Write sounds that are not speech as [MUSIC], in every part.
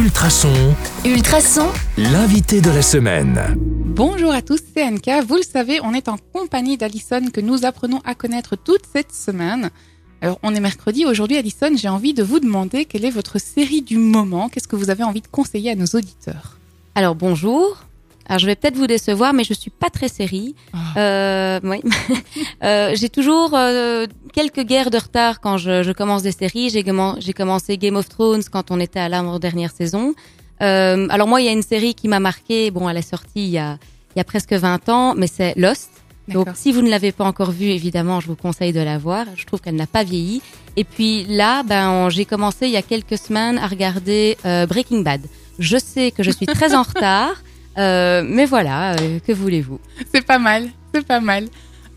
Ultrason, Ultrason, l'invité de la semaine. Bonjour à tous, c'est Anka. Vous le savez, on est en compagnie d'Alison que nous apprenons à connaître toute cette semaine. Alors, on est mercredi. Aujourd'hui, Alison, j'ai envie de vous demander quelle est votre série du moment. Qu'est-ce que vous avez envie de conseiller à nos auditeurs? Alors bonjour. Alors je vais peut-être vous décevoir, mais je suis pas très série. Ah. Euh, oui. [LAUGHS] Euh, j'ai toujours euh, quelques guerres de retard quand je, je commence des séries. J'ai commen- j'ai commencé Game of Thrones quand on était à l'avant-dernière saison. Euh, alors moi, il y a une série qui m'a marqué. Bon, elle est sortie il y a, il y a presque 20 ans, mais c'est Lost. Donc, si vous ne l'avez pas encore vue, évidemment, je vous conseille de la voir. Je trouve qu'elle n'a pas vieilli. Et puis là, ben, j'ai commencé il y a quelques semaines à regarder euh, Breaking Bad. Je sais que je suis très en [LAUGHS] retard, euh, mais voilà, euh, que voulez-vous C'est pas mal, c'est pas mal.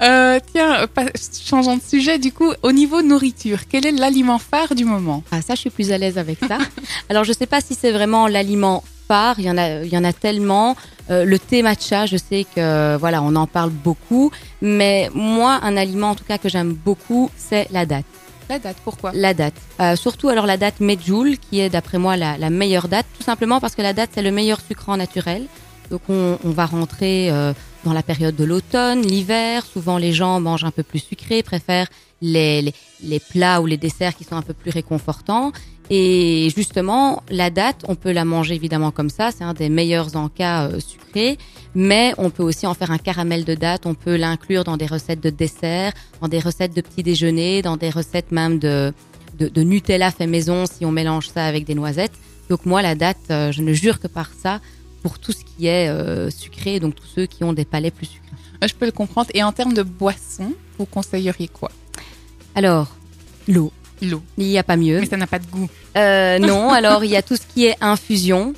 Euh, tiens, pas- changeons de sujet, du coup, au niveau nourriture, quel est l'aliment phare du moment? Ah, ça, je suis plus à l'aise avec ça. [LAUGHS] Alors, je sais pas si c'est vraiment l'aliment phare. Il y en a, il y en a tellement. Le thé matcha, je sais que voilà, on en parle beaucoup. Mais moi, un aliment en tout cas que j'aime beaucoup, c'est la date. La date, pourquoi? La date. Euh, surtout alors la date Medjool, qui est d'après moi la, meilleure date, tout simplement parce que la date c'est le meilleur sucrant naturel. Donc on, on va rentrer euh, dans la période de l'automne, l'hiver. Souvent les gens mangent un peu plus sucré, préfèrent les, les, plats ou les desserts qui sont un peu plus réconfortants. Et justement, la date, on peut la manger évidemment comme ça, c'est un des meilleurs encas euh, sucrés, mais on peut aussi en faire un caramel de date, on peut l'inclure dans des recettes de dessert, dans des recettes de petit déjeuner, dans des recettes même de, de, de Nutella fait maison si on mélange ça avec des noisettes. Donc moi, la date, euh, je ne jure que par ça pour tout ce qui est euh, sucré, donc tous ceux qui ont des palais plus sucrés. Je peux le comprendre. Et en termes de boisson, vous conseilleriez quoi? Alors, l'eau, L'eau. il n'y a pas mieux. Mais ça n'a pas de goût. Euh, non, [LAUGHS] alors il y a tout ce qui est infusion.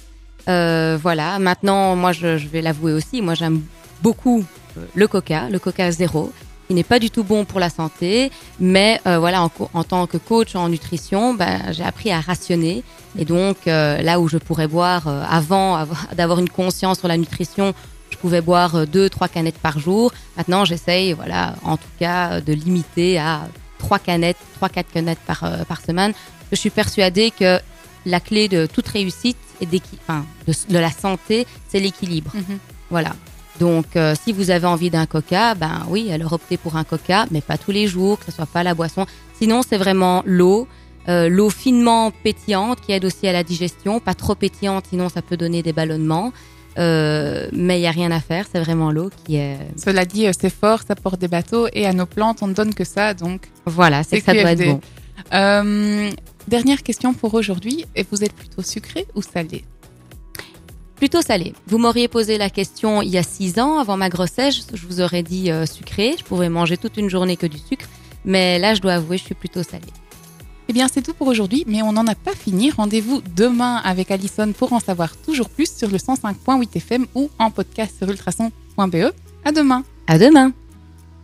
Euh, voilà. Maintenant, moi, je, je vais l'avouer aussi. Moi, j'aime beaucoup le Coca, le Coca zéro, qui n'est pas du tout bon pour la santé. Mais euh, voilà, en, en tant que coach en nutrition, ben, j'ai appris à rationner. Et donc, euh, là où je pourrais boire euh, avant avoir- [LAUGHS] d'avoir une conscience sur la nutrition, je pouvais boire deux, trois canettes par jour. Maintenant, j'essaye, voilà, en tout cas, de limiter à trois canettes, trois, quatre canettes par, par semaine. Je suis persuadée que la clé de toute réussite et enfin, de, de la santé, c'est l'équilibre. Mhm. Voilà. Donc, euh, si vous avez envie d'un coca, ben oui, alors optez pour un coca, mais pas tous les jours, que ce soit pas la boisson. Sinon, c'est vraiment l'eau, euh, l'eau finement pétillante qui aide aussi à la digestion, pas trop pétillante, sinon ça peut donner des ballonnements. Euh, mais il y a rien à faire, c'est vraiment l'eau qui est. Cela dit, euh, c'est fort, ça porte des bateaux et à nos plantes, on ne donne que ça. Donc, Voilà, c'est que ça doit être bon. Euh, dernière question pour aujourd'hui. Et Vous êtes plutôt sucré ou salé? Plutôt salé. Vous m'auriez posé la question il y a six ans, avant ma grossesse, je vous aurais dit euh, sucré. Je pouvais manger toute une journée que du sucre. Mais là, je dois avouer, je suis plutôt salée. Eh bien, c'est tout pour aujourd'hui, mais on n'en a pas fini. Rendez-vous demain avec Alison pour en savoir toujours plus sur le 105.8 FM ou en podcast sur ultrason.be. À demain! À demain!